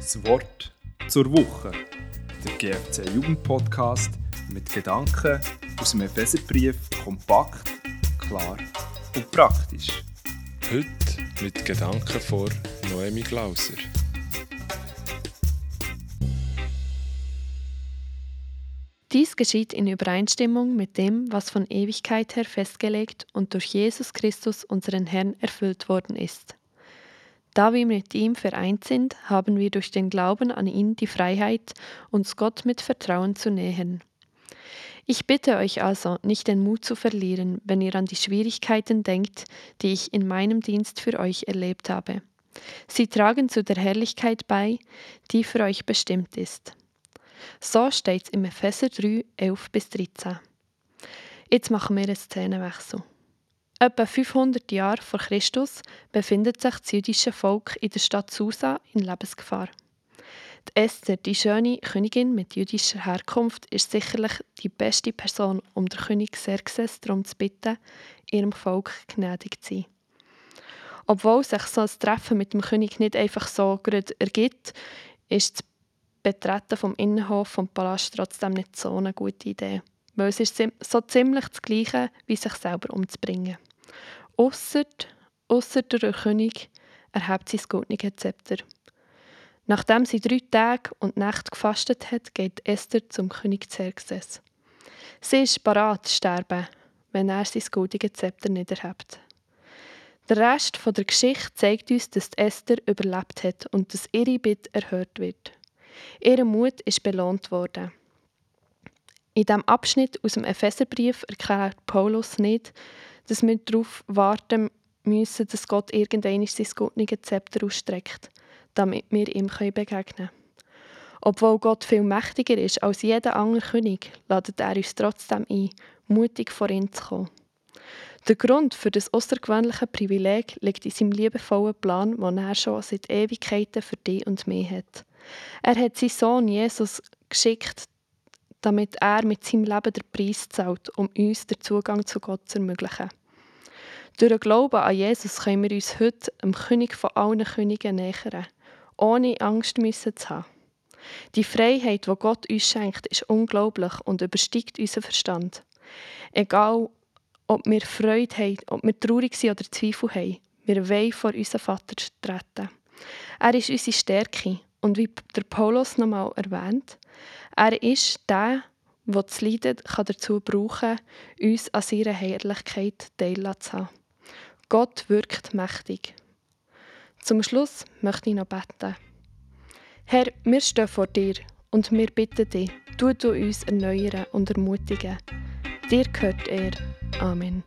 Das Wort zur Woche. Der GFC Jugendpodcast mit Gedanken aus dem Epheserbrief kompakt, klar und praktisch. Heute mit Gedanken vor Noemi Glauser. Dies geschieht in Übereinstimmung mit dem, was von Ewigkeit her festgelegt und durch Jesus Christus, unseren Herrn, erfüllt worden ist. Da wir mit ihm vereint sind, haben wir durch den Glauben an ihn die Freiheit, uns Gott mit Vertrauen zu nähern. Ich bitte euch also, nicht den Mut zu verlieren, wenn ihr an die Schwierigkeiten denkt, die ich in meinem Dienst für euch erlebt habe. Sie tragen zu der Herrlichkeit bei, die für euch bestimmt ist. So steht es im Epheser 3, 11 bis 13. Jetzt machen wir einen Szenenwechsel. Etwa 500 Jahre vor Christus befindet sich das jüdische Volk in der Stadt Susa in Lebensgefahr. Die Esther, die schöne Königin mit jüdischer Herkunft, ist sicherlich die beste Person, um der König Xerxes darum zu bitten, ihrem Volk gnädig zu sein. Obwohl sich so ein Treffen mit dem König nicht einfach so ergibt, ist das Betreten vom Innenhof vom Palast trotzdem nicht so eine gute Idee, weil es ist so ziemlich das Gleiche, wie sich selber umzubringen. Ausser, ausser der König erhebt sein goldene Zepter. Nachdem sie drei Tage und Nächte gefastet hat, geht Esther zum König Xerxes. Sie ist parat zu sterben, wenn er sein goldiges Zepter nicht erhebt. Der Rest der Geschichte zeigt uns, dass Esther überlebt hat und dass ihre Bitte erhört wird. Ihr Mut ist belohnt worden. In diesem Abschnitt aus dem Epheserbrief erklärt Paulus nicht, dass wir darauf warten müssen, dass Gott irgendwann sein gottliches Zepter ausstreckt, damit wir ihm begegnen können. Obwohl Gott viel mächtiger ist als jeder andere König, ladet er uns trotzdem ein, mutig vor ihn zu kommen. Der Grund für das außergewöhnliche Privileg liegt in seinem liebevollen Plan, den er schon seit Ewigkeiten für dich und mich hat. Er hat seinen Sohn Jesus geschickt, damit er mit seinem Leben den Preis zahlt, um uns den Zugang zu Gott zu ermöglichen. Durch den Glauben an Jesus können wir uns heute dem König von allen Königen nähern, ohne Angst müssen zu haben. Die Freiheit, die Gott uns schenkt, ist unglaublich und übersteigt unseren Verstand. Egal, ob wir Freude haben, ob wir traurig sind oder Zweifel haben, wir wollen vor unseren Vater treten. Er ist unsere Stärke und wie der Paulus nochmal erwähnt, er ist der, der das Leiden dazu brauchen kann, uns an seiner Herrlichkeit teilzuhaben. Gott wirkt mächtig. Zum Schluss möchte ich noch beten. Herr, wir stehen vor dir und wir bitten dich, du uns erneuern und ermutigen. Dir gehört er. Amen.